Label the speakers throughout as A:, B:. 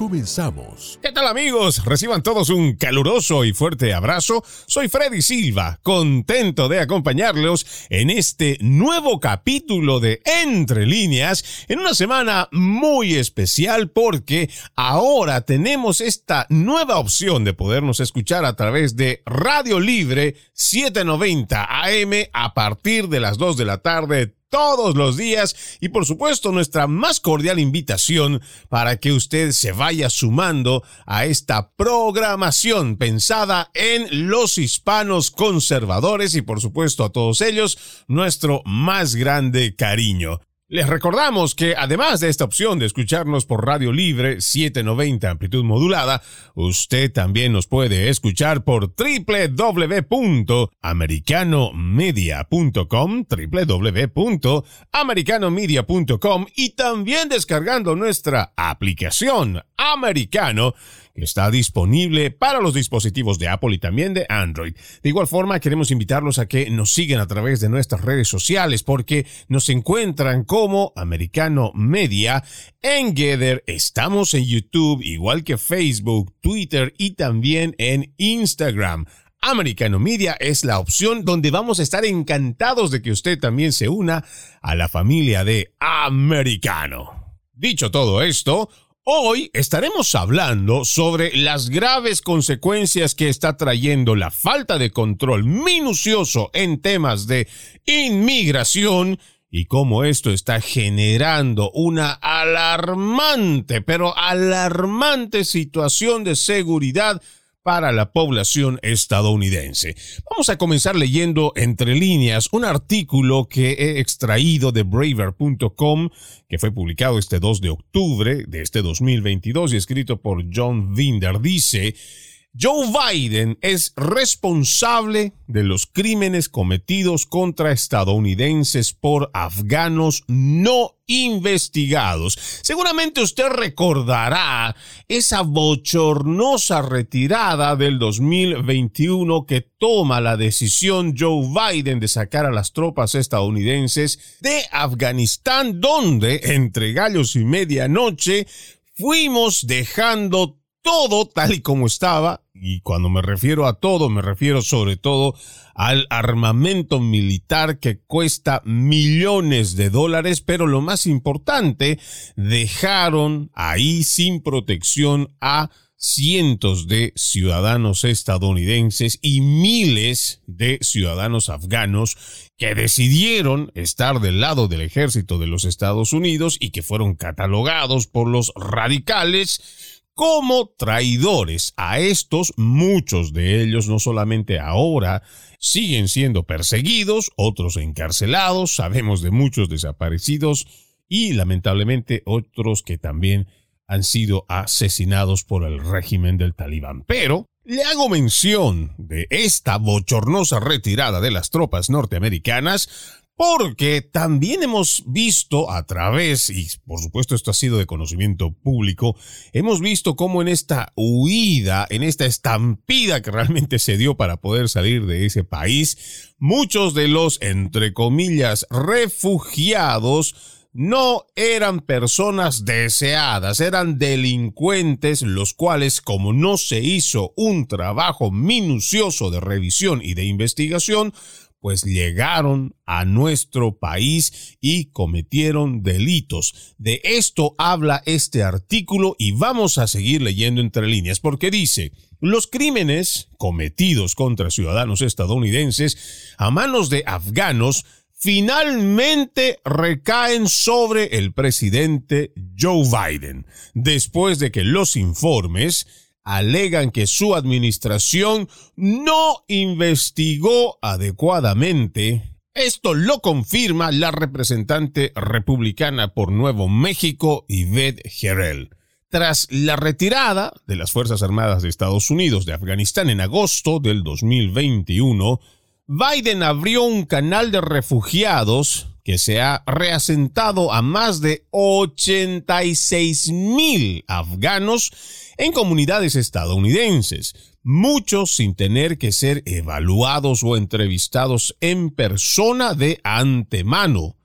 A: comenzamos.
B: ¿Qué tal amigos? Reciban todos un caluroso y fuerte abrazo. Soy Freddy Silva, contento de acompañarlos en este nuevo capítulo de Entre líneas, en una semana muy especial porque ahora tenemos esta nueva opción de podernos escuchar a través de Radio Libre 790 AM a partir de las 2 de la tarde todos los días y por supuesto nuestra más cordial invitación para que usted se vaya sumando a esta programación pensada en los hispanos conservadores y por supuesto a todos ellos nuestro más grande cariño. Les recordamos que además de esta opción de escucharnos por Radio Libre 790 amplitud modulada, usted también nos puede escuchar por www.americanomedia.com, www.americanomedia.com y también descargando nuestra aplicación Americano está disponible para los dispositivos de Apple y también de Android. De igual forma, queremos invitarlos a que nos sigan a través de nuestras redes sociales porque nos encuentran como Americano Media. En Gather estamos en YouTube, igual que Facebook, Twitter y también en Instagram. Americano Media es la opción donde vamos a estar encantados de que usted también se una a la familia de Americano. Dicho todo esto, Hoy estaremos hablando sobre las graves consecuencias que está trayendo la falta de control minucioso en temas de inmigración y cómo esto está generando una alarmante, pero alarmante situación de seguridad para la población estadounidense. Vamos a comenzar leyendo entre líneas un artículo que he extraído de braver.com que fue publicado este 2 de octubre de este 2022 y escrito por John Vinder. Dice, Joe Biden es responsable de los crímenes cometidos contra estadounidenses por afganos no investigados. Seguramente usted recordará esa bochornosa retirada del 2021 que toma la decisión Joe Biden de sacar a las tropas estadounidenses de Afganistán, donde entre gallos y medianoche fuimos dejando todo tal y como estaba, y cuando me refiero a todo, me refiero sobre todo al armamento militar que cuesta millones de dólares, pero lo más importante, dejaron ahí sin protección a cientos de ciudadanos estadounidenses y miles de ciudadanos afganos que decidieron estar del lado del ejército de los Estados Unidos y que fueron catalogados por los radicales como traidores. A estos, muchos de ellos no solamente ahora siguen siendo perseguidos, otros encarcelados, sabemos de muchos desaparecidos y lamentablemente otros que también han sido asesinados por el régimen del talibán. Pero le hago mención de esta bochornosa retirada de las tropas norteamericanas porque también hemos visto a través, y por supuesto esto ha sido de conocimiento público, hemos visto cómo en esta huida, en esta estampida que realmente se dio para poder salir de ese país, muchos de los, entre comillas, refugiados, no eran personas deseadas, eran delincuentes, los cuales, como no se hizo un trabajo minucioso de revisión y de investigación, pues llegaron a nuestro país y cometieron delitos. De esto habla este artículo y vamos a seguir leyendo entre líneas porque dice, los crímenes cometidos contra ciudadanos estadounidenses a manos de afganos finalmente recaen sobre el presidente Joe Biden, después de que los informes alegan que su administración no investigó adecuadamente. Esto lo confirma la representante republicana por Nuevo México, Yvette Herrell. Tras la retirada de las Fuerzas Armadas de Estados Unidos de Afganistán en agosto del 2021, Biden abrió un canal de refugiados que se ha reasentado a más de 86 mil afganos en comunidades estadounidenses, muchos sin tener que ser evaluados o entrevistados en persona de antemano.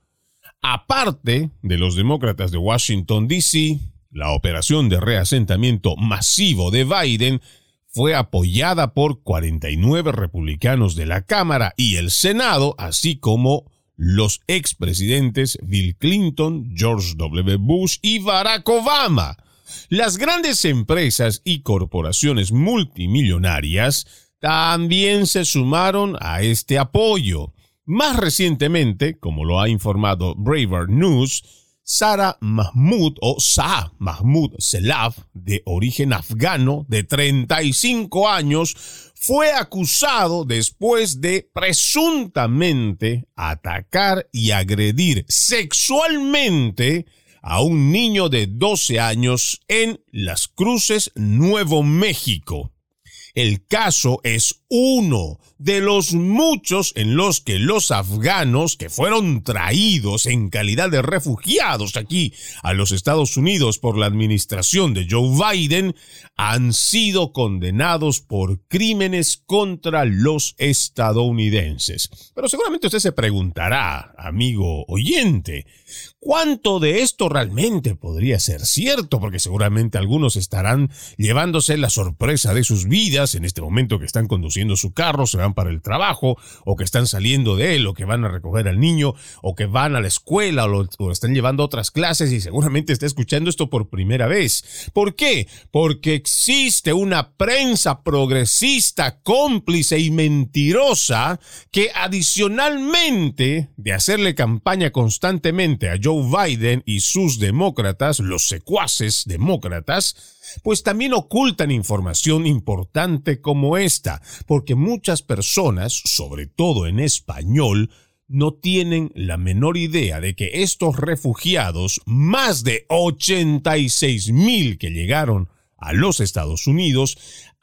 B: Aparte de los demócratas de Washington, D.C., la operación de reasentamiento masivo de Biden fue apoyada por 49 republicanos de la Cámara y el Senado, así como los expresidentes Bill Clinton, George W. Bush y Barack Obama. Las grandes empresas y corporaciones multimillonarias también se sumaron a este apoyo. Más recientemente, como lo ha informado Braver News, Sara Mahmoud o Sa Mahmoud Selaf, de origen afgano, de 35 años, fue acusado después de presuntamente atacar y agredir sexualmente a un niño de 12 años en Las Cruces, Nuevo México. El caso es uno de los muchos en los que los afganos que fueron traídos en calidad de refugiados aquí a los Estados Unidos por la administración de Joe Biden han sido condenados por crímenes contra los estadounidenses. Pero seguramente usted se preguntará, amigo oyente, ¿Cuánto de esto realmente podría ser cierto? Porque seguramente algunos estarán llevándose la sorpresa de sus vidas en este momento que están conduciendo su carro, se van para el trabajo, o que están saliendo de él, o que van a recoger al niño, o que van a la escuela, o, lo, están llevando otras clases y seguramente está escuchando esto por primera vez. ¿Por qué? Porque existe una prensa progresista, cómplice y mentirosa que adicionalmente de hacerle campaña constantemente a Joe Biden y sus demócratas, los secuaces demócratas, pues también ocultan información importante como esta, porque muchas personas, sobre todo en español, no tienen la menor idea de que estos refugiados, más de 86 mil que llegaron a los Estados Unidos,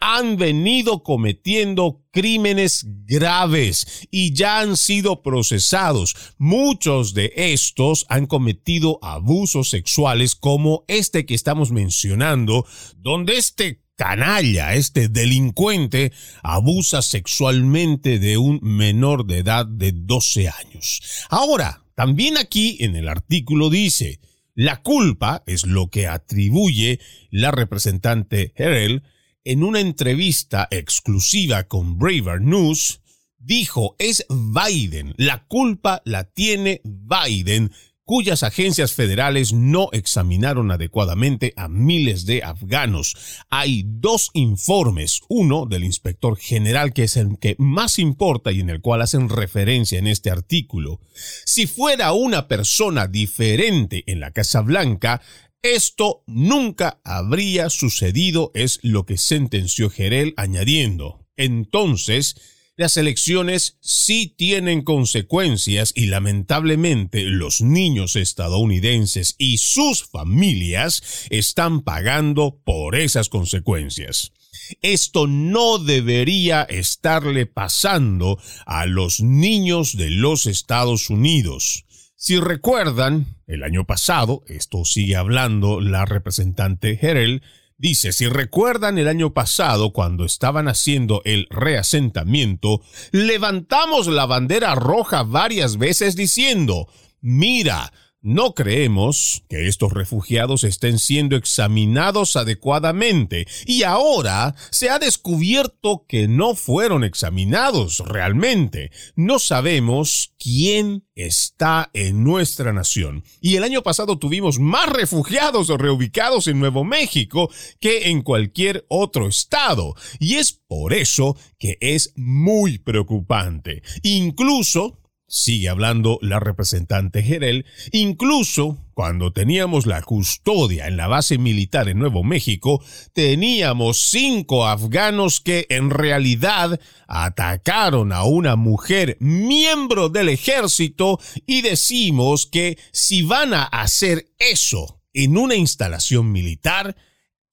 B: han venido cometiendo crímenes graves y ya han sido procesados. Muchos de estos han cometido abusos sexuales como este que estamos mencionando, donde este canalla, este delincuente, abusa sexualmente de un menor de edad de 12 años. Ahora, también aquí en el artículo dice, la culpa es lo que atribuye la representante Herel en una entrevista exclusiva con Braver News, dijo, es Biden, la culpa la tiene Biden, cuyas agencias federales no examinaron adecuadamente a miles de afganos. Hay dos informes, uno del inspector general que es el que más importa y en el cual hacen referencia en este artículo. Si fuera una persona diferente en la Casa Blanca, esto nunca habría sucedido, es lo que sentenció Gerel añadiendo. Entonces, las elecciones sí tienen consecuencias y lamentablemente los niños estadounidenses y sus familias están pagando por esas consecuencias. Esto no debería estarle pasando a los niños de los Estados Unidos. Si recuerdan, el año pasado, esto sigue hablando la representante Herel, dice, si recuerdan el año pasado cuando estaban haciendo el reasentamiento, levantamos la bandera roja varias veces diciendo, mira, no creemos que estos refugiados estén siendo examinados adecuadamente y ahora se ha descubierto que no fueron examinados realmente. No sabemos quién está en nuestra nación. Y el año pasado tuvimos más refugiados reubicados en Nuevo México que en cualquier otro estado. Y es por eso que es muy preocupante. Incluso sigue hablando la representante Gerel, incluso cuando teníamos la custodia en la base militar en Nuevo México, teníamos cinco afganos que en realidad atacaron a una mujer miembro del ejército y decimos que si van a hacer eso en una instalación militar,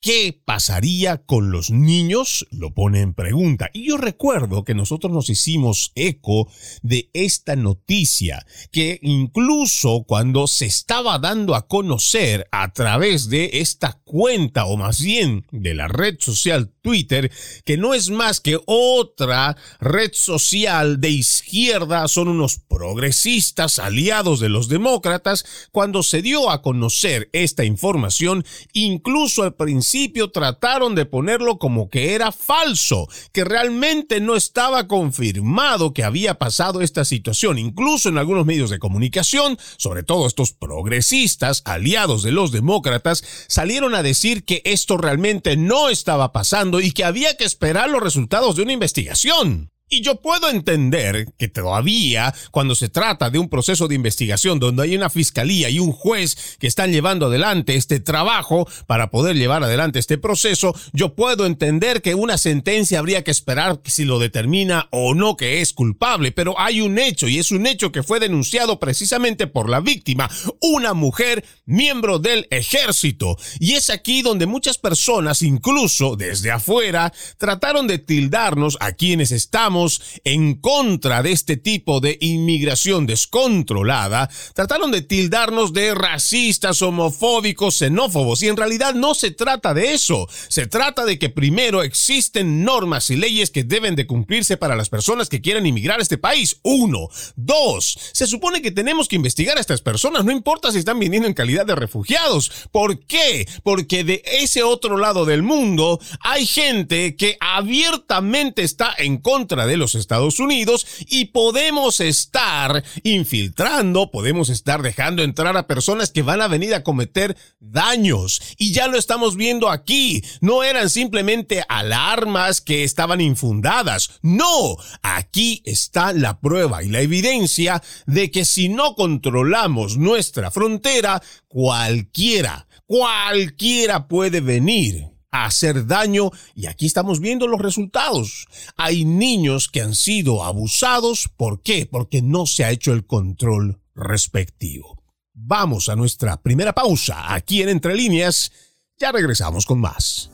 B: ¿Qué pasaría con los niños? Lo pone en pregunta. Y yo recuerdo que nosotros nos hicimos eco de esta noticia, que incluso cuando se estaba dando a conocer a través de esta cuenta, o más bien de la red social Twitter, que no es más que otra red social de izquierda, son unos progresistas aliados de los demócratas, cuando se dio a conocer esta información, incluso al principio trataron de ponerlo como que era falso, que realmente no estaba confirmado que había pasado esta situación. Incluso en algunos medios de comunicación, sobre todo estos progresistas, aliados de los demócratas, salieron a decir que esto realmente no estaba pasando y que había que esperar los resultados de una investigación. Y yo puedo entender que todavía, cuando se trata de un proceso de investigación donde hay una fiscalía y un juez que están llevando adelante este trabajo para poder llevar adelante este proceso, yo puedo entender que una sentencia habría que esperar si lo determina o no que es culpable, pero hay un hecho y es un hecho que fue denunciado precisamente por la víctima, una mujer miembro del ejército. Y es aquí donde muchas personas, incluso desde afuera, trataron de tildarnos a quienes estamos en contra de este tipo de inmigración descontrolada, trataron de tildarnos de racistas, homofóbicos, xenófobos, y en realidad no se trata de eso. Se trata de que primero existen normas y leyes que deben de cumplirse para las personas que quieran inmigrar a este país. Uno. Dos. Se supone que tenemos que investigar a estas personas, no importa si están viniendo en calidad de refugiados. ¿Por qué? Porque de ese otro lado del mundo hay gente que abiertamente está en contra de de los Estados Unidos y podemos estar infiltrando, podemos estar dejando entrar a personas que van a venir a cometer daños. Y ya lo estamos viendo aquí. No eran simplemente alarmas que estaban infundadas. No, aquí está la prueba y la evidencia de que si no controlamos nuestra frontera, cualquiera, cualquiera puede venir hacer daño y aquí estamos viendo los resultados. Hay niños que han sido abusados. ¿Por qué? Porque no se ha hecho el control respectivo. Vamos a nuestra primera pausa aquí en Entre Líneas. Ya regresamos con más.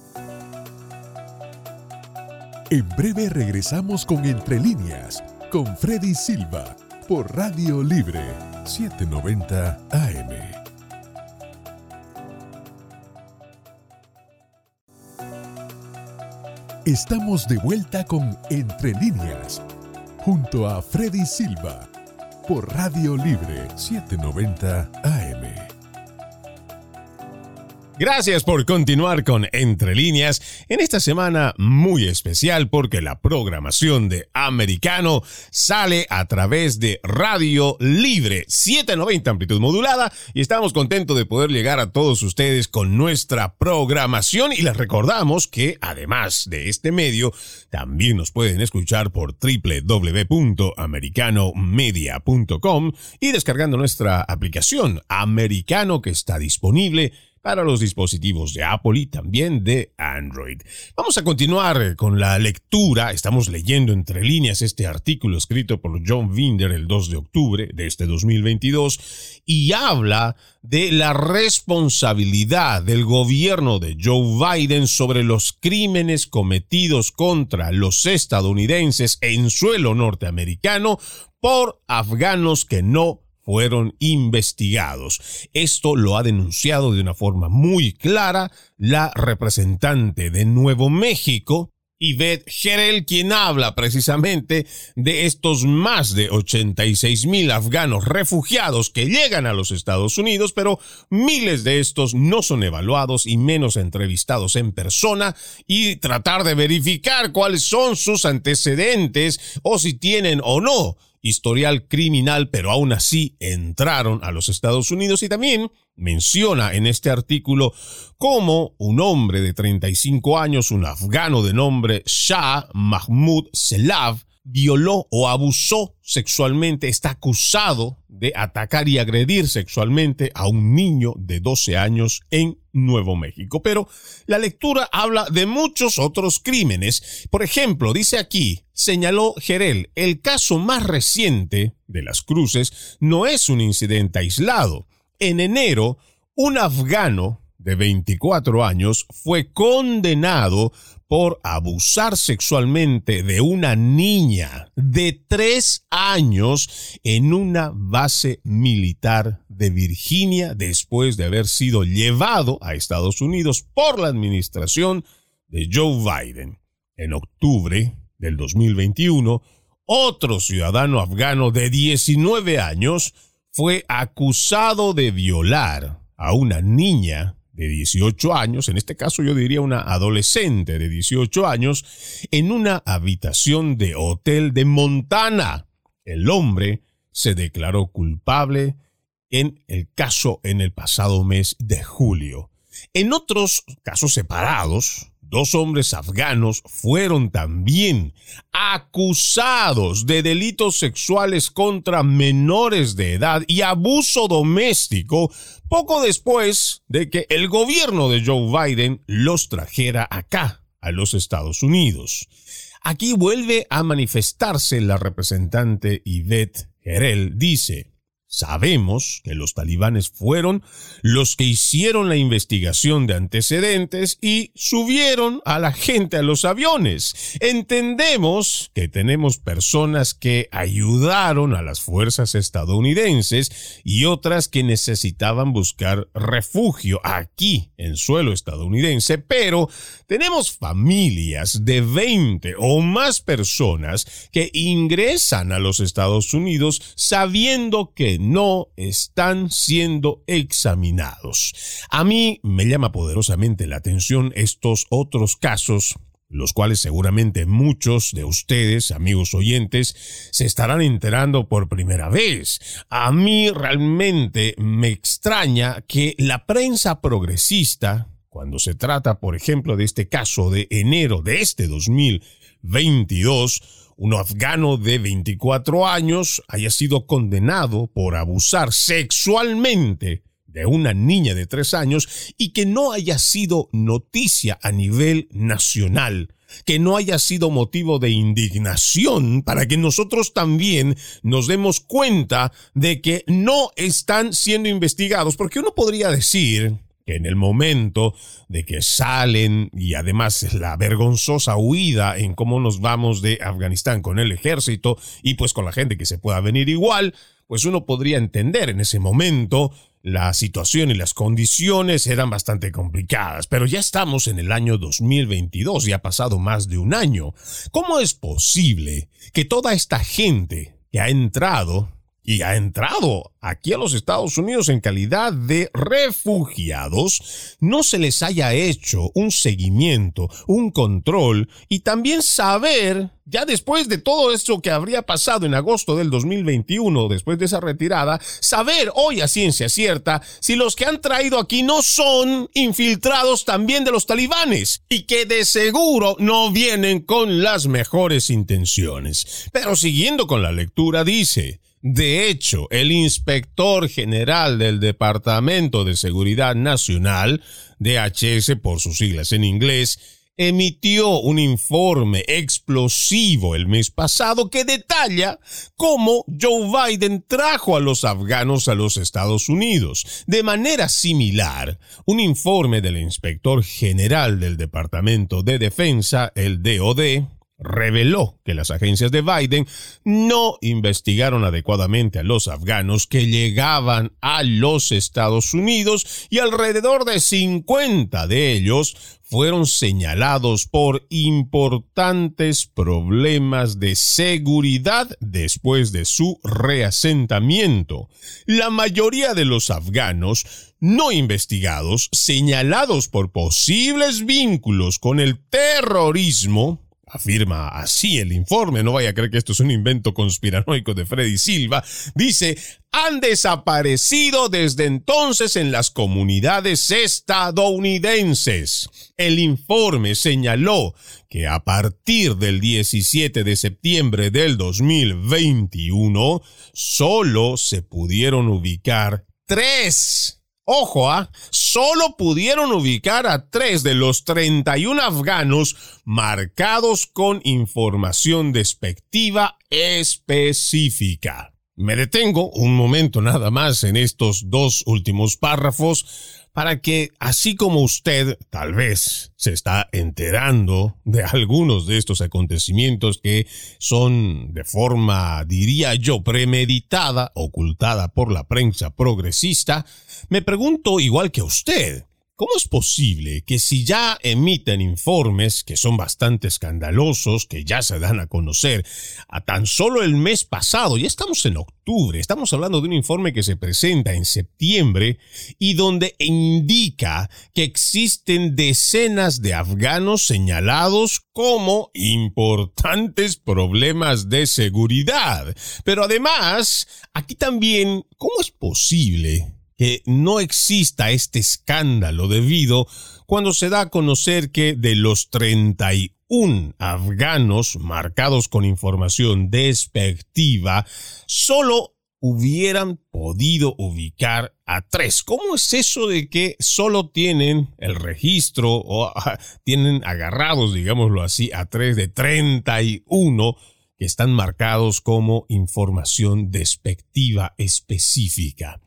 A: En breve regresamos con Entre Líneas, con Freddy Silva, por Radio Libre 790 AM. Estamos de vuelta con Entre líneas, junto a Freddy Silva, por Radio Libre 790 AM.
B: Gracias por continuar con Entre líneas en esta semana muy especial porque la programación de Americano sale a través de Radio Libre 790 amplitud modulada y estamos contentos de poder llegar a todos ustedes con nuestra programación y les recordamos que además de este medio también nos pueden escuchar por www.americanomedia.com y descargando nuestra aplicación Americano que está disponible para los dispositivos de Apple y también de Android. Vamos a continuar con la lectura. Estamos leyendo entre líneas este artículo escrito por John Vinder el 2 de octubre de este 2022 y habla de la responsabilidad del gobierno de Joe Biden sobre los crímenes cometidos contra los estadounidenses en suelo norteamericano por afganos que no fueron investigados. Esto lo ha denunciado de una forma muy clara la representante de Nuevo México, Yvette Gerel, quien habla precisamente de estos más de 86 mil afganos refugiados que llegan a los Estados Unidos, pero miles de estos no son evaluados y menos entrevistados en persona y tratar de verificar cuáles son sus antecedentes o si tienen o no historial criminal, pero aún así entraron a los Estados Unidos. Y también menciona en este artículo cómo un hombre de 35 años, un afgano de nombre Shah Mahmoud Selav, violó o abusó sexualmente, está acusado de atacar y agredir sexualmente a un niño de 12 años en Nuevo México. Pero la lectura habla de muchos otros crímenes. Por ejemplo, dice aquí, señaló Gerel, el caso más reciente de las cruces no es un incidente aislado. En enero, un afgano de 24 años, fue condenado por abusar sexualmente de una niña de 3 años en una base militar de Virginia después de haber sido llevado a Estados Unidos por la administración de Joe Biden. En octubre del 2021, otro ciudadano afgano de 19 años fue acusado de violar a una niña de 18 años, en este caso yo diría una adolescente de 18 años, en una habitación de hotel de Montana. El hombre se declaró culpable en el caso en el pasado mes de julio. En otros casos separados, Dos hombres afganos fueron también acusados de delitos sexuales contra menores de edad y abuso doméstico poco después de que el gobierno de Joe Biden los trajera acá, a los Estados Unidos. Aquí vuelve a manifestarse la representante Yvette Herel. Dice, Sabemos que los talibanes fueron los que hicieron la investigación de antecedentes y subieron a la gente a los aviones. Entendemos que tenemos personas que ayudaron a las fuerzas estadounidenses y otras que necesitaban buscar refugio aquí en suelo estadounidense, pero tenemos familias de 20 o más personas que ingresan a los Estados Unidos sabiendo que no están siendo examinados. A mí me llama poderosamente la atención estos otros casos los cuales seguramente muchos de ustedes, amigos oyentes, se estarán enterando por primera vez. A mí realmente me extraña que la prensa progresista, cuando se trata, por ejemplo, de este caso de enero de este 2022, un afgano de 24 años haya sido condenado por abusar sexualmente de una niña de 3 años y que no haya sido noticia a nivel nacional, que no haya sido motivo de indignación para que nosotros también nos demos cuenta de que no están siendo investigados, porque uno podría decir, que en el momento de que salen y además la vergonzosa huida en cómo nos vamos de Afganistán con el ejército y pues con la gente que se pueda venir igual, pues uno podría entender en ese momento la situación y las condiciones eran bastante complicadas, pero ya estamos en el año 2022 y ha pasado más de un año. ¿Cómo es posible que toda esta gente que ha entrado y ha entrado aquí a los Estados Unidos en calidad de refugiados, no se les haya hecho un seguimiento, un control y también saber, ya después de todo esto que habría pasado en agosto del 2021, después de esa retirada, saber hoy a ciencia cierta si los que han traído aquí no son infiltrados también de los talibanes y que de seguro no vienen con las mejores intenciones. Pero siguiendo con la lectura dice, de hecho, el inspector general del Departamento de Seguridad Nacional, DHS por sus siglas en inglés, emitió un informe explosivo el mes pasado que detalla cómo Joe Biden trajo a los afganos a los Estados Unidos. De manera similar, un informe del inspector general del Departamento de Defensa, el DOD, reveló que las agencias de Biden no investigaron adecuadamente a los afganos que llegaban a los Estados Unidos y alrededor de 50 de ellos fueron señalados por importantes problemas de seguridad después de su reasentamiento. La mayoría de los afganos no investigados, señalados por posibles vínculos con el terrorismo, afirma así el informe, no vaya a creer que esto es un invento conspiranoico de Freddy Silva, dice, han desaparecido desde entonces en las comunidades estadounidenses. El informe señaló que a partir del 17 de septiembre del 2021, solo se pudieron ubicar tres Ojo, ¿ah? solo pudieron ubicar a tres de los 31 afganos marcados con información despectiva específica. Me detengo un momento nada más en estos dos últimos párrafos para que, así como usted tal vez se está enterando de algunos de estos acontecimientos que son de forma, diría yo, premeditada, ocultada por la prensa progresista, me pregunto igual que usted, ¿Cómo es posible que si ya emiten informes que son bastante escandalosos, que ya se dan a conocer a tan solo el mes pasado, ya estamos en octubre, estamos hablando de un informe que se presenta en septiembre y donde indica que existen decenas de afganos señalados como importantes problemas de seguridad? Pero además, aquí también, ¿cómo es posible que no exista este escándalo debido cuando se da a conocer que de los 31 afganos marcados con información despectiva, solo hubieran podido ubicar a tres. ¿Cómo es eso de que solo tienen el registro o ah, tienen agarrados, digámoslo así, a tres de 31 que están marcados como información despectiva específica?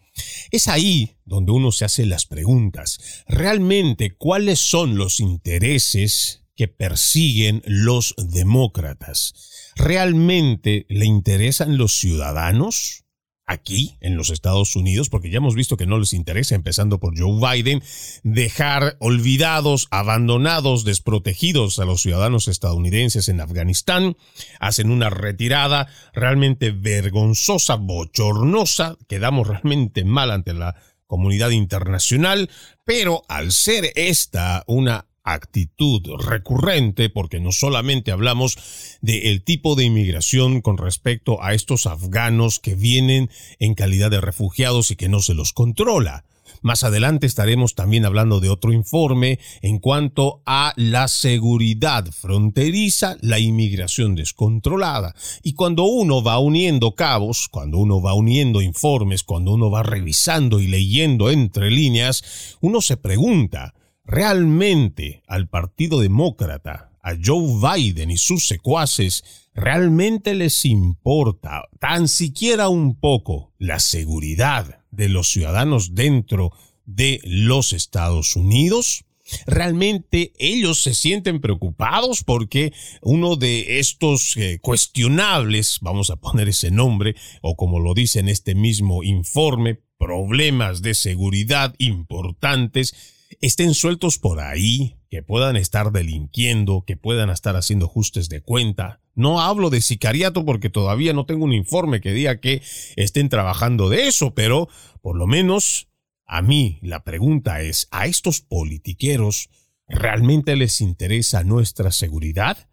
B: Es ahí donde uno se hace las preguntas. ¿Realmente cuáles son los intereses que persiguen los demócratas? ¿Realmente le interesan los ciudadanos? Aquí en los Estados Unidos, porque ya hemos visto que no les interesa, empezando por Joe Biden, dejar olvidados, abandonados, desprotegidos a los ciudadanos estadounidenses en Afganistán, hacen una retirada realmente vergonzosa, bochornosa, quedamos realmente mal ante la comunidad internacional, pero al ser esta una actitud recurrente, porque no solamente hablamos del tipo de inmigración con respecto a estos afganos que vienen en calidad de refugiados y que no se los controla. Más adelante estaremos también hablando de otro informe en cuanto a la seguridad fronteriza, la inmigración descontrolada. Y cuando uno va uniendo cabos, cuando uno va uniendo informes, cuando uno va revisando y leyendo entre líneas, uno se pregunta, realmente al Partido Demócrata, a Joe Biden y sus secuaces, realmente les importa tan siquiera un poco la seguridad de los ciudadanos dentro de los Estados Unidos? ¿Realmente ellos se sienten preocupados porque uno de estos eh, cuestionables, vamos a poner ese nombre, o como lo dice en este mismo informe, problemas de seguridad importantes, estén sueltos por ahí, que puedan estar delinquiendo, que puedan estar haciendo ajustes de cuenta. No hablo de sicariato porque todavía no tengo un informe que diga que estén trabajando de eso, pero por lo menos a mí la pregunta es, ¿a estos politiqueros realmente les interesa nuestra seguridad?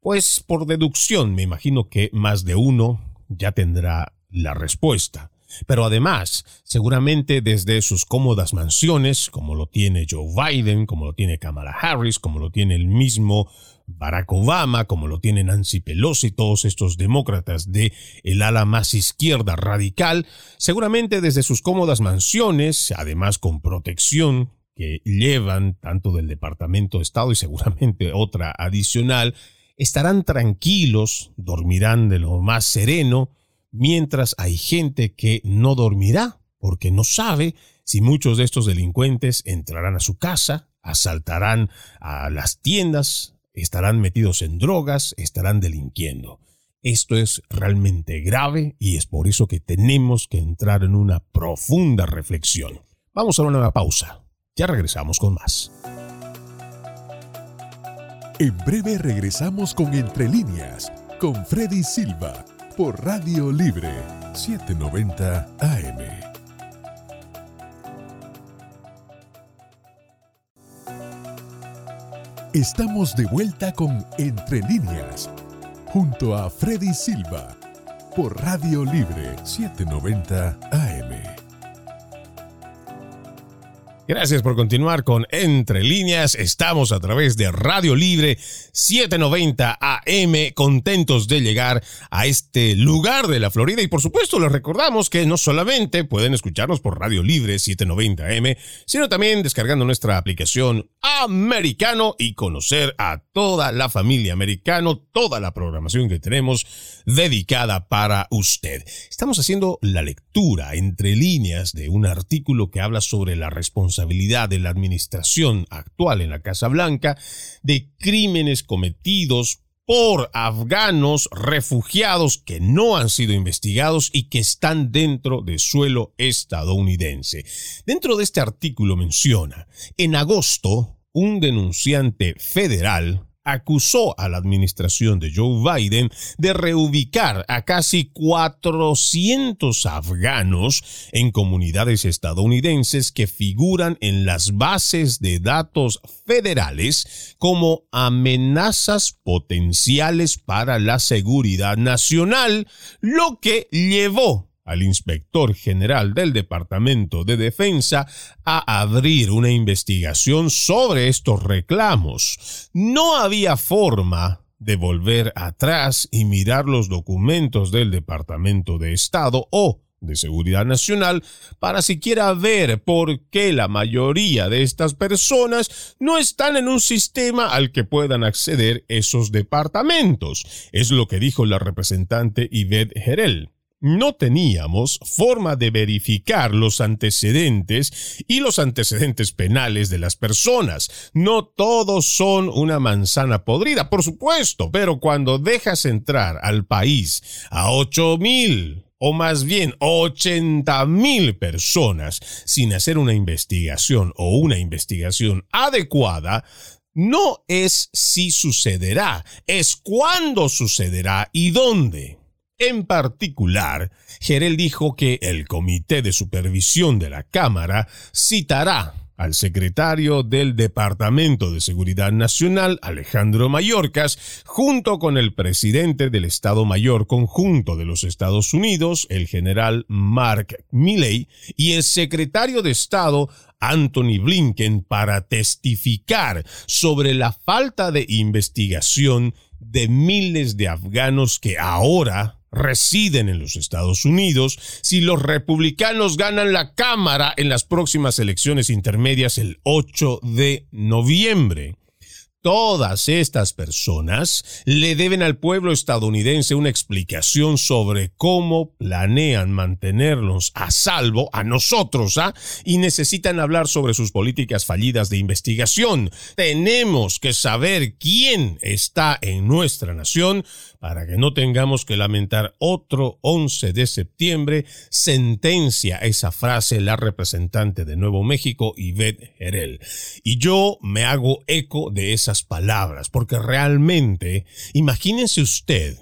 B: Pues por deducción me imagino que más de uno ya tendrá la respuesta. Pero además, seguramente desde sus cómodas mansiones, como lo tiene Joe Biden, como lo tiene Kamala Harris, como lo tiene el mismo Barack Obama, como lo tiene Nancy Pelosi, todos estos demócratas de el ala más izquierda radical, seguramente desde sus cómodas mansiones, además con protección que llevan tanto del Departamento de Estado y seguramente otra adicional, estarán tranquilos, dormirán de lo más sereno, mientras hay gente que no dormirá porque no sabe si muchos de estos delincuentes entrarán a su casa, asaltarán a las tiendas, estarán metidos en drogas, estarán delinquiendo. Esto es realmente grave y es por eso que tenemos que entrar en una profunda reflexión. Vamos a una nueva pausa. Ya regresamos con más.
A: En breve regresamos con Entre líneas, con Freddy Silva por Radio Libre 790 AM. Estamos de vuelta con Entre líneas, junto a Freddy Silva, por Radio Libre 790 AM.
B: Gracias por continuar con Entre líneas. Estamos a través de Radio Libre 790 AM, contentos de llegar a este lugar de la Florida. Y por supuesto, les recordamos que no solamente pueden escucharnos por Radio Libre 790 AM, sino también descargando nuestra aplicación Americano y conocer a toda la familia americano, toda la programación que tenemos dedicada para usted. Estamos haciendo la lectura entre líneas de un artículo que habla sobre la responsabilidad de la administración actual en la Casa Blanca de crímenes cometidos por afganos refugiados que no han sido investigados y que están dentro de suelo estadounidense. Dentro de este artículo menciona, en agosto, un denunciante federal acusó a la administración de Joe Biden de reubicar a casi 400 afganos en comunidades estadounidenses que figuran en las bases de datos federales como amenazas potenciales para la seguridad nacional, lo que llevó al inspector general del Departamento de Defensa a abrir una investigación sobre estos reclamos. No había forma de volver atrás y mirar los documentos del Departamento de Estado o de Seguridad Nacional para siquiera ver por qué la mayoría de estas personas no están en un sistema al que puedan acceder esos departamentos. Es lo que dijo la representante Yvette Herel no teníamos forma de verificar los antecedentes y los antecedentes penales de las personas. No todos son una manzana podrida, por supuesto, pero cuando dejas entrar al país a ocho mil o más bien 80 mil personas sin hacer una investigación o una investigación adecuada, no es si sucederá, es cuándo sucederá y dónde. En particular, Gerel dijo que el Comité de Supervisión de la Cámara citará al secretario del Departamento de Seguridad Nacional, Alejandro Mayorkas, junto con el presidente del Estado Mayor Conjunto de los Estados Unidos, el general Mark Milley, y el secretario de Estado, Anthony Blinken, para testificar sobre la falta de investigación de miles de afganos que ahora residen en los Estados Unidos si los republicanos ganan la Cámara en las próximas elecciones intermedias el 8 de noviembre. Todas estas personas le deben al pueblo estadounidense una explicación sobre cómo planean mantenernos a salvo a nosotros, ¿ah? Y necesitan hablar sobre sus políticas fallidas de investigación. Tenemos que saber quién está en nuestra nación para que no tengamos que lamentar otro 11 de septiembre, sentencia esa frase la representante de Nuevo México, Yvette Herel. Y yo me hago eco de esas palabras, porque realmente, imagínense usted,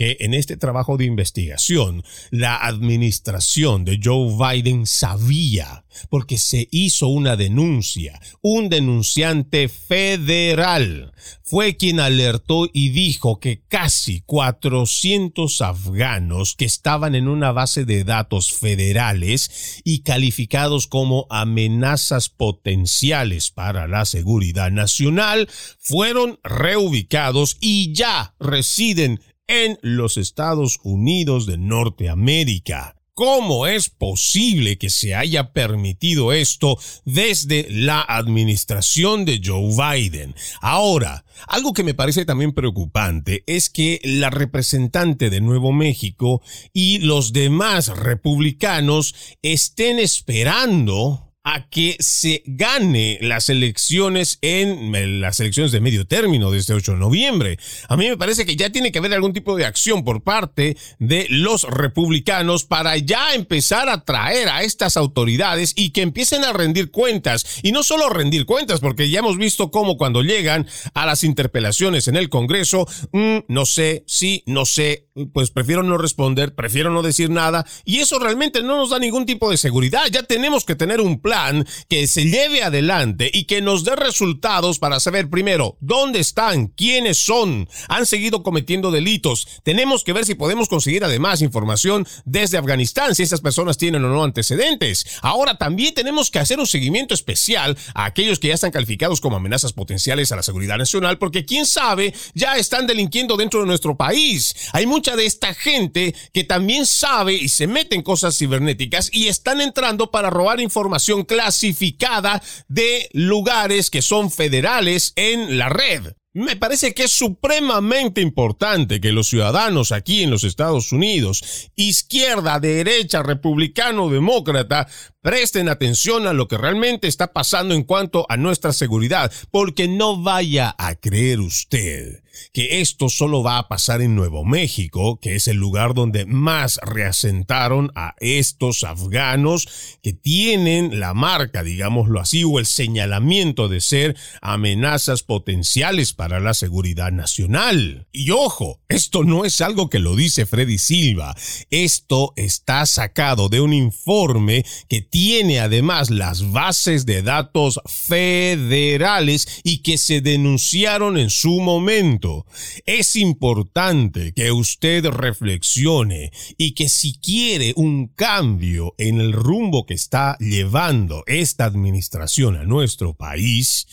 B: que en este trabajo de investigación la administración de Joe Biden sabía, porque se hizo una denuncia, un denunciante federal fue quien alertó y dijo que casi 400 afganos que estaban en una base de datos federales y calificados como amenazas potenciales para la seguridad nacional fueron reubicados y ya residen en los Estados Unidos de Norteamérica. ¿Cómo es posible que se haya permitido esto desde la administración de Joe Biden? Ahora, algo que me parece también preocupante es que la representante de Nuevo México y los demás republicanos estén esperando a que se gane las elecciones en las elecciones de medio término de este 8 de noviembre. A mí me parece que ya tiene que haber algún tipo de acción por parte de los republicanos para ya empezar a traer a estas autoridades y que empiecen a rendir cuentas. Y no solo rendir cuentas, porque ya hemos visto cómo cuando llegan a las interpelaciones en el Congreso, mm, no sé, sí, no sé, pues prefiero no responder, prefiero no decir nada y eso realmente no nos da ningún tipo de seguridad. Ya tenemos que tener un plan que se lleve adelante y que nos dé resultados para saber primero dónde están, quiénes son, han seguido cometiendo delitos. Tenemos que ver si podemos conseguir además información desde Afganistán, si esas personas tienen o no antecedentes. Ahora también tenemos que hacer un seguimiento especial a aquellos que ya están calificados como amenazas potenciales a la seguridad nacional, porque quién sabe, ya están delinquiendo dentro de nuestro país. Hay de esta gente que también sabe y se mete en cosas cibernéticas y están entrando para robar información clasificada de lugares que son federales en la red. Me parece que es supremamente importante que los ciudadanos aquí en los Estados Unidos, izquierda, derecha, republicano, demócrata, presten atención a lo que realmente está pasando en cuanto a nuestra seguridad, porque no vaya a creer usted que esto solo va a pasar en Nuevo México, que es el lugar donde más reasentaron a estos afganos que tienen la marca, digámoslo así, o el señalamiento de ser amenazas potenciales para la seguridad nacional. Y ojo, esto no es algo que lo dice Freddy Silva, esto está sacado de un informe que tiene además las bases de datos federales y que se denunciaron en su momento. Es importante que usted reflexione y que si quiere un cambio en el rumbo que está llevando esta administración a nuestro país,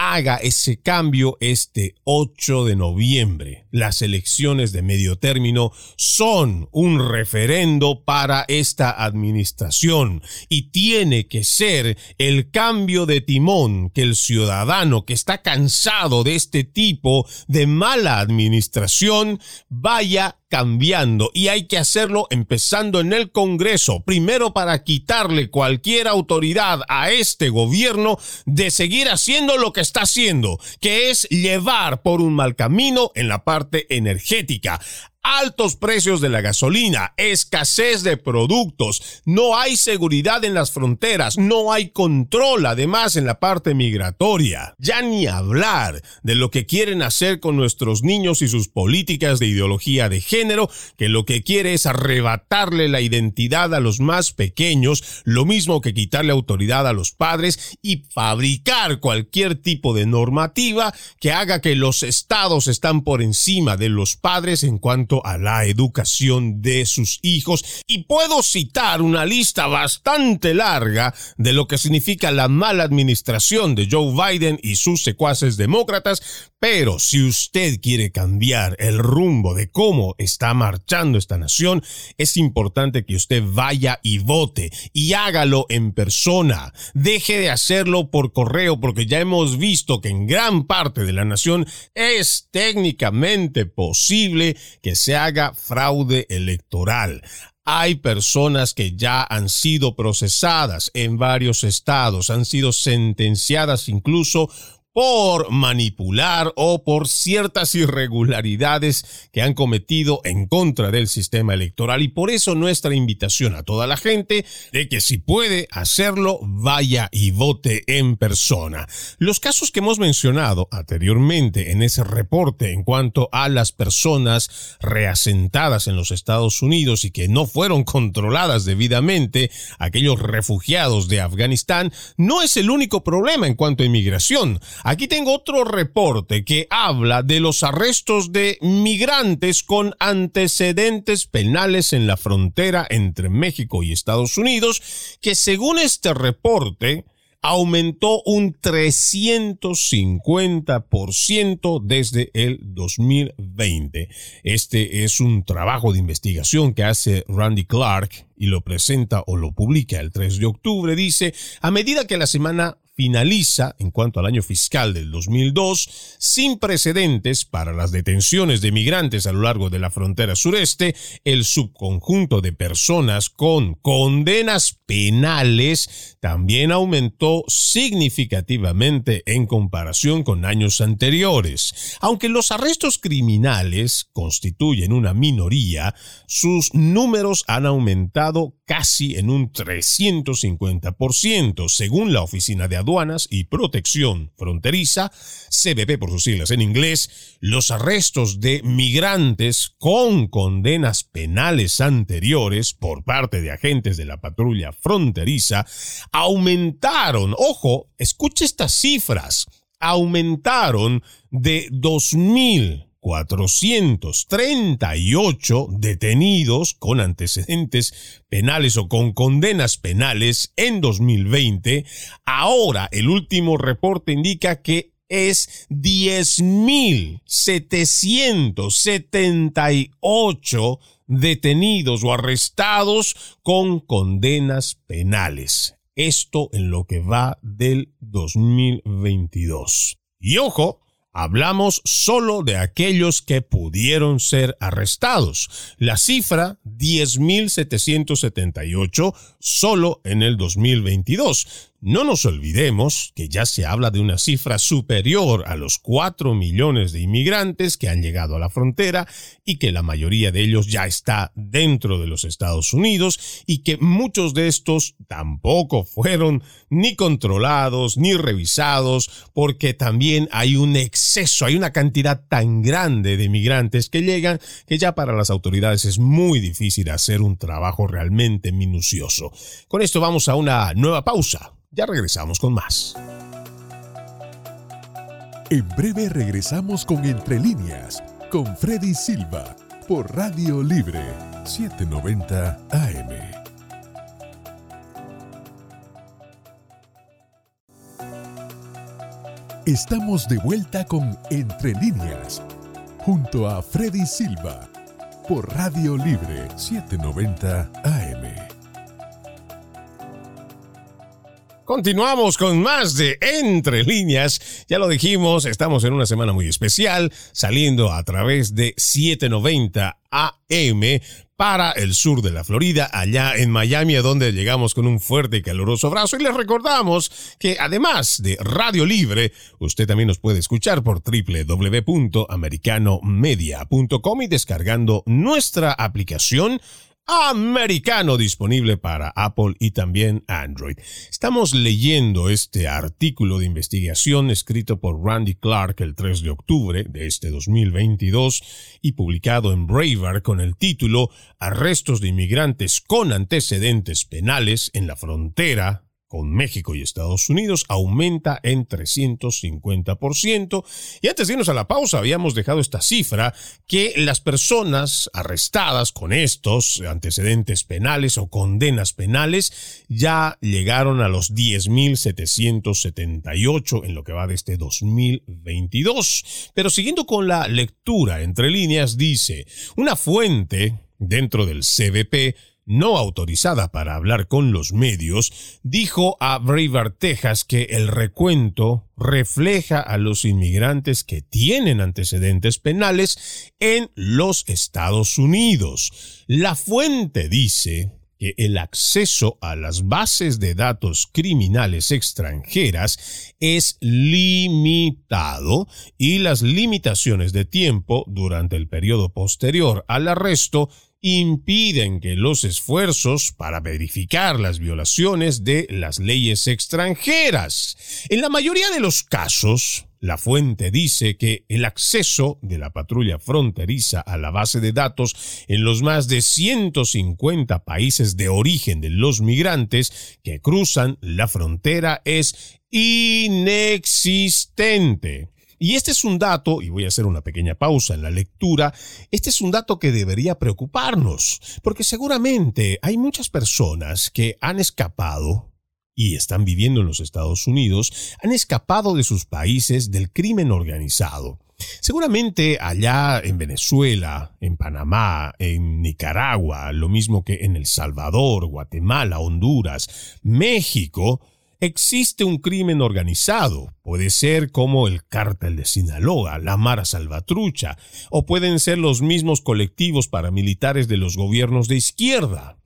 B: haga ese cambio este 8 de noviembre. Las elecciones de medio término son un referendo para esta administración y tiene que ser el cambio de timón que el ciudadano que está cansado de este tipo de mala administración vaya cambiando y hay que hacerlo empezando en el Congreso, primero para quitarle cualquier autoridad a este gobierno de seguir haciendo lo que está haciendo, que es llevar por un mal camino en la parte energética altos precios de la gasolina, escasez de productos, no hay seguridad en las fronteras, no hay control además en la parte migratoria. Ya ni hablar de lo que quieren hacer con nuestros niños y sus políticas de ideología de género, que lo que quiere es arrebatarle la identidad a los más pequeños, lo mismo que quitarle autoridad a los padres y fabricar cualquier tipo de normativa que haga que los estados están por encima de los padres en cuanto a la educación de sus hijos y puedo citar una lista bastante larga de lo que significa la mala administración de Joe Biden y sus secuaces demócratas, pero si usted quiere cambiar el rumbo de cómo está marchando esta nación, es importante que usted vaya y vote y hágalo en persona. Deje de hacerlo por correo porque ya hemos visto que en gran parte de la nación es técnicamente posible que se haga fraude electoral. Hay personas que ya han sido procesadas en varios estados, han sido sentenciadas incluso por manipular o por ciertas irregularidades que han cometido en contra del sistema electoral y por eso nuestra invitación a toda la gente de que si puede hacerlo vaya y vote en persona. Los casos que hemos mencionado anteriormente en ese reporte en cuanto a las personas reasentadas en los Estados Unidos y que no fueron controladas debidamente, aquellos refugiados de Afganistán, no es el único problema en cuanto a inmigración. Aquí tengo otro reporte que habla de los arrestos de migrantes con antecedentes penales en la frontera entre México y Estados Unidos, que según este reporte, aumentó un 350% desde el 2020. Este es un trabajo de investigación que hace Randy Clark y lo presenta o lo publica el 3 de octubre. Dice, a medida que la semana finaliza, en cuanto al año fiscal del 2002, sin precedentes para las detenciones de migrantes a lo largo de la frontera sureste, el subconjunto de personas con condenas penales también aumentó significativamente en comparación con años anteriores. Aunque los arrestos criminales constituyen una minoría, sus números han aumentado casi en un 350%, según la Oficina de Aduanas y Protección Fronteriza, CBP por sus siglas en inglés, los arrestos de migrantes con condenas penales anteriores por parte de agentes de la patrulla fronteriza aumentaron, ojo, escuche estas cifras, aumentaron de 2000 438 detenidos con antecedentes penales o con condenas penales en 2020. Ahora el último reporte indica que es 10.778 detenidos o arrestados con condenas penales. Esto en lo que va del 2022. Y ojo, Hablamos solo de aquellos que pudieron ser arrestados. La cifra 10.778 solo en el 2022. No nos olvidemos que ya se habla de una cifra superior a los 4 millones de inmigrantes que han llegado a la frontera y que la mayoría de ellos ya está dentro de los Estados Unidos y que muchos de estos tampoco fueron ni controlados ni revisados porque también hay un exceso, hay una cantidad tan grande de inmigrantes que llegan que ya para las autoridades es muy difícil hacer un trabajo realmente minucioso. Con esto vamos a una nueva pausa. Ya regresamos con más.
A: En breve regresamos con Entre líneas, con Freddy Silva, por Radio Libre 790 AM. Estamos de vuelta con Entre líneas, junto a Freddy Silva, por Radio Libre 790 AM.
B: Continuamos con más de Entre líneas. Ya lo dijimos, estamos en una semana muy especial, saliendo a través de 790 AM para el sur de la Florida, allá en Miami, a donde llegamos con un fuerte y caluroso abrazo. Y les recordamos que además de Radio Libre, usted también nos puede escuchar por www.americanomedia.com y descargando nuestra aplicación americano disponible para Apple y también Android. Estamos leyendo este artículo de investigación escrito por Randy Clark el 3 de octubre de este 2022 y publicado en Braver con el título Arrestos de inmigrantes con antecedentes penales en la frontera con México y Estados Unidos aumenta en 350%. Y antes de irnos a la pausa, habíamos dejado esta cifra que las personas arrestadas con estos antecedentes penales o condenas penales ya llegaron a los 10.778 en lo que va de este 2022. Pero siguiendo con la lectura entre líneas, dice, una fuente dentro del CBP no autorizada para hablar con los medios, dijo a Brevard, Texas, que el recuento refleja a los inmigrantes que tienen antecedentes penales en los Estados Unidos. La fuente dice que el acceso a las bases de datos criminales extranjeras es limitado y las limitaciones de tiempo durante el periodo posterior al arresto impiden que los esfuerzos para verificar las violaciones de las leyes extranjeras. En la mayoría de los casos, la fuente dice que el acceso de la patrulla fronteriza a la base de datos en los más de 150 países de origen de los migrantes que cruzan la frontera es inexistente. Y este es un dato, y voy a hacer una pequeña pausa en la lectura, este es un dato que debería preocuparnos, porque seguramente hay muchas personas que han escapado y están viviendo en los Estados Unidos, han escapado de sus países del crimen organizado. Seguramente allá en Venezuela, en Panamá, en Nicaragua, lo mismo que en El Salvador, Guatemala, Honduras, México, Existe un crimen organizado, puede ser como el cártel de Sinaloa, la Mara Salvatrucha, o pueden ser los mismos colectivos paramilitares de los gobiernos de izquierda.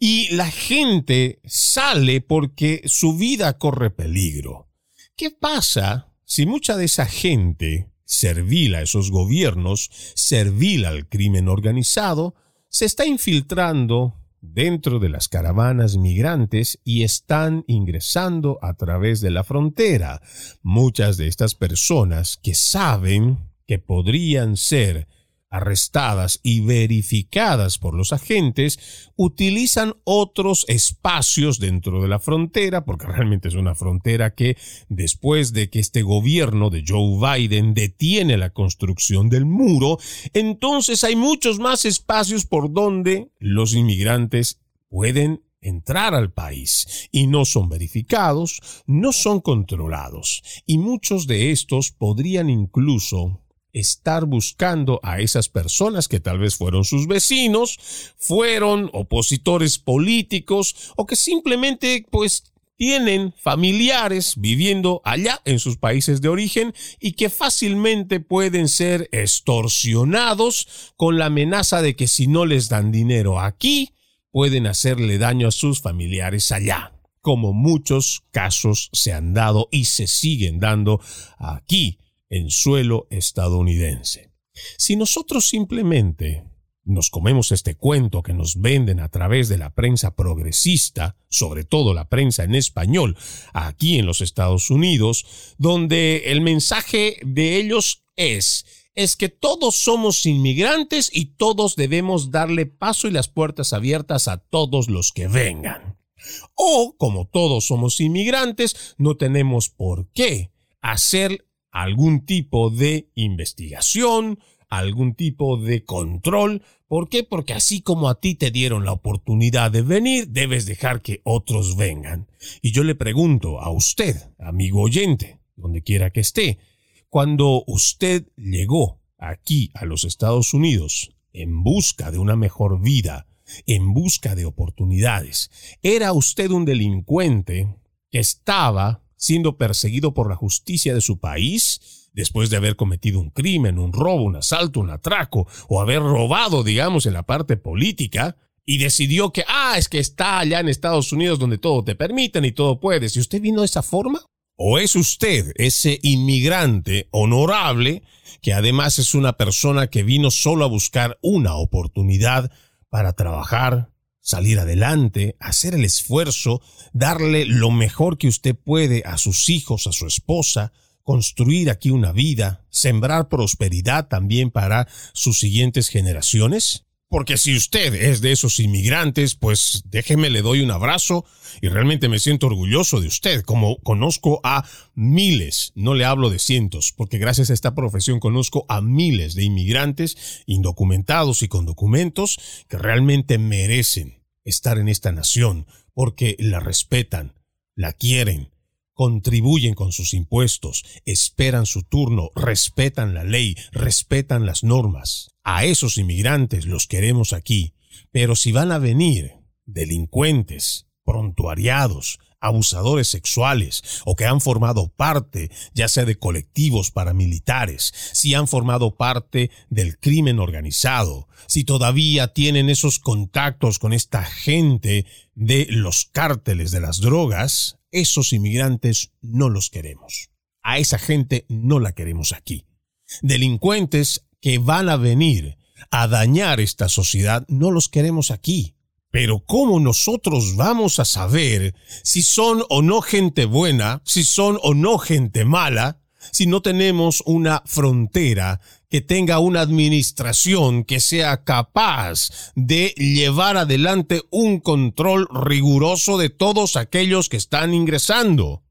B: Y la gente sale porque su vida corre peligro. ¿Qué pasa si mucha de esa gente, servil a esos gobiernos, servil al crimen organizado, se está infiltrando dentro de las caravanas migrantes y están ingresando a través de la frontera. Muchas de estas personas que saben que podrían ser arrestadas y verificadas por los agentes, utilizan otros espacios dentro de la frontera, porque realmente es una frontera que después de que este gobierno de Joe Biden detiene la construcción del muro, entonces hay muchos más espacios por donde los inmigrantes pueden entrar al país. Y no son verificados, no son controlados. Y muchos de estos podrían incluso estar buscando a esas personas que tal vez fueron sus vecinos, fueron opositores políticos o que simplemente pues tienen familiares viviendo allá en sus países de origen y que fácilmente pueden ser extorsionados con la amenaza de que si no les dan dinero aquí, pueden hacerle daño a sus familiares allá, como muchos casos se han dado y se siguen dando aquí en suelo estadounidense. Si nosotros simplemente nos comemos este cuento que nos venden a través de la prensa progresista, sobre todo la prensa en español, aquí en los Estados Unidos, donde el mensaje de ellos es es que todos somos inmigrantes y todos debemos darle paso y las puertas abiertas a todos los que vengan. O, como todos somos inmigrantes, no tenemos por qué hacer algún tipo de investigación, algún tipo de control. ¿Por qué? Porque así como a ti te dieron la oportunidad de venir, debes dejar que otros vengan. Y yo le pregunto a usted, amigo oyente, donde quiera que esté, cuando usted llegó aquí a los Estados Unidos en busca de una mejor vida, en busca de oportunidades, ¿era usted un delincuente que estaba siendo perseguido por la justicia de su país después de haber cometido un crimen, un robo, un asalto, un atraco o haber robado, digamos, en la parte política, y decidió que, ah, es que está allá en Estados Unidos donde todo te permiten y todo puedes. ¿Y usted vino de esa forma? ¿O es usted ese inmigrante honorable que además es una persona que vino solo a buscar una oportunidad para trabajar, salir adelante, hacer el esfuerzo, darle lo mejor que usted puede a sus hijos, a su esposa, construir aquí una vida, sembrar prosperidad también para sus siguientes generaciones? Porque si usted es de esos inmigrantes, pues déjeme, le doy un abrazo y realmente me siento orgulloso de usted, como conozco a miles, no le hablo de cientos, porque gracias a esta profesión conozco a miles de inmigrantes indocumentados y con documentos que realmente merecen estar en esta nación, porque la respetan, la quieren, contribuyen con sus impuestos, esperan su turno, respetan la ley, respetan las normas. A esos inmigrantes los queremos aquí, pero si van a venir delincuentes, prontuariados, abusadores sexuales o que han formado parte ya sea de colectivos paramilitares, si han formado parte del crimen organizado, si todavía tienen esos contactos con esta gente de los cárteles de las drogas, esos inmigrantes no los queremos. A esa gente no la queremos aquí. Delincuentes que van a venir a dañar esta sociedad, no los queremos aquí. Pero ¿cómo nosotros vamos a saber si son o no gente buena, si son o no gente mala, si no tenemos una frontera que tenga una administración que sea capaz de llevar adelante un control riguroso de todos aquellos que están ingresando?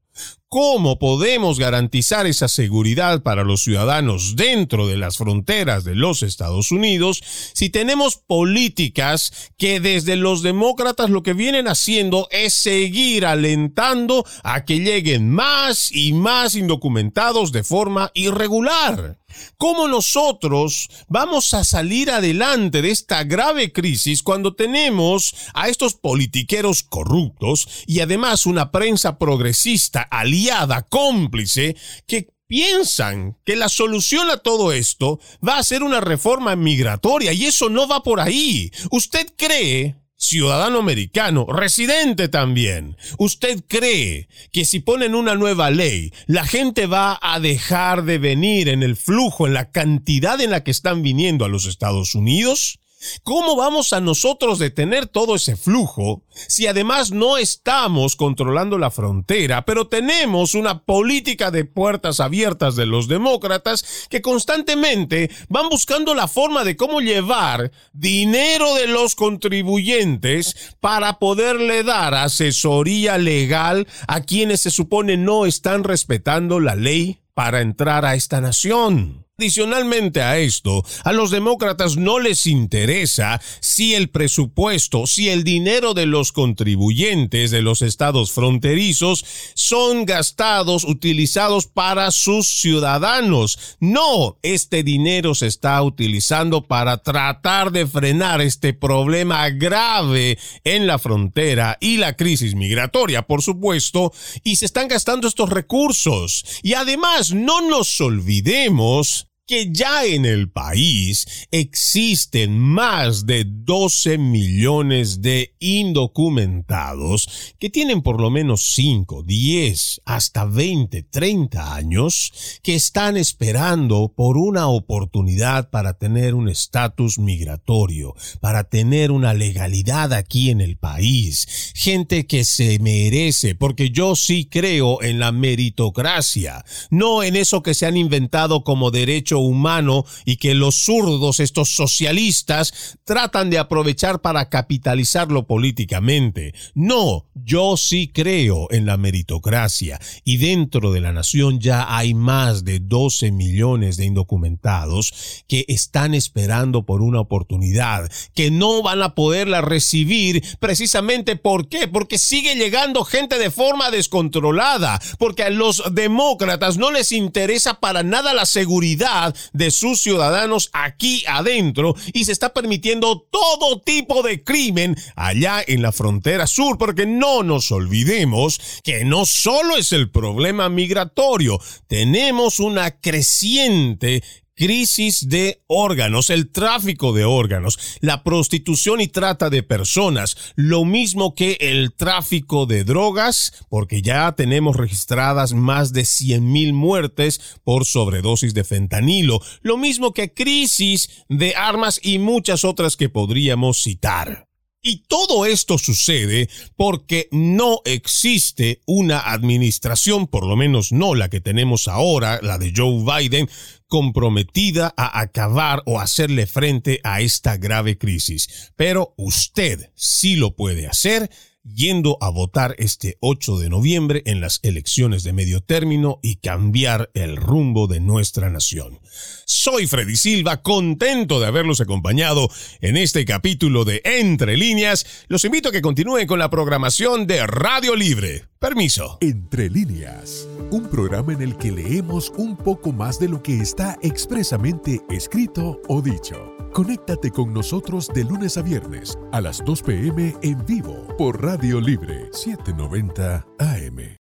B: ¿Cómo podemos garantizar esa seguridad para los ciudadanos dentro de las fronteras de los Estados Unidos si tenemos políticas que desde los demócratas lo que vienen haciendo es seguir alentando a que lleguen más y más indocumentados de forma irregular? ¿Cómo nosotros vamos a salir adelante de esta grave crisis cuando tenemos a estos politiqueros corruptos y además una prensa progresista aliada, cómplice, que piensan que la solución a todo esto va a ser una reforma migratoria y eso no va por ahí. ¿Usted cree ciudadano americano, residente también, ¿usted cree que si ponen una nueva ley, la gente va a dejar de venir en el flujo, en la cantidad en la que están viniendo a los Estados Unidos? ¿Cómo vamos a nosotros detener todo ese flujo si además no estamos controlando la frontera, pero tenemos una política de puertas abiertas de los demócratas que constantemente van buscando la forma de cómo llevar dinero de los contribuyentes para poderle dar asesoría legal a quienes se supone no están respetando la ley para entrar a esta nación? Adicionalmente a esto, a los demócratas no les interesa si el presupuesto, si el dinero de los contribuyentes de los estados fronterizos son gastados, utilizados para sus ciudadanos. No, este dinero se está utilizando para tratar de frenar este problema grave en la frontera y la crisis migratoria, por supuesto, y se están gastando estos recursos. Y además, no nos olvidemos que ya en el país existen más de 12 millones de indocumentados que tienen por lo menos 5, 10, hasta 20, 30 años que están esperando por una oportunidad para tener un estatus migratorio, para tener una legalidad aquí en el país. Gente que se merece, porque yo sí creo en la meritocracia, no en eso que se han inventado como derecho humano y que los zurdos, estos socialistas, tratan de aprovechar para capitalizarlo políticamente. No, yo sí creo en la meritocracia y dentro de la nación ya hay más de 12 millones de indocumentados que están esperando por una oportunidad, que no van a poderla recibir precisamente ¿por? Porque sigue llegando gente de forma descontrolada, porque a los demócratas no les interesa para nada la seguridad de sus ciudadanos aquí adentro y se está permitiendo todo tipo de crimen allá en la frontera sur, porque no nos olvidemos que no solo es el problema migratorio, tenemos una creciente crisis de órganos, el tráfico de órganos, la prostitución y trata de personas, lo mismo que el tráfico de drogas, porque ya tenemos registradas más de 100 mil muertes por sobredosis de fentanilo, lo mismo que crisis de armas y muchas otras que podríamos citar. Y todo esto sucede porque no existe una administración, por lo menos no la que tenemos ahora, la de Joe Biden, comprometida a acabar o hacerle frente a esta grave crisis. Pero usted sí lo puede hacer yendo a votar este 8 de noviembre en las elecciones de medio término y cambiar el rumbo de nuestra nación. Soy Freddy Silva, contento de haberlos acompañado en este capítulo de Entre líneas. Los invito a que continúen con la programación de Radio Libre. Permiso.
A: Entre líneas, un programa en el que leemos un poco más de lo que está expresamente escrito o dicho. Conéctate con nosotros de lunes a viernes a las 2 pm en vivo por Radio Libre 790 AM.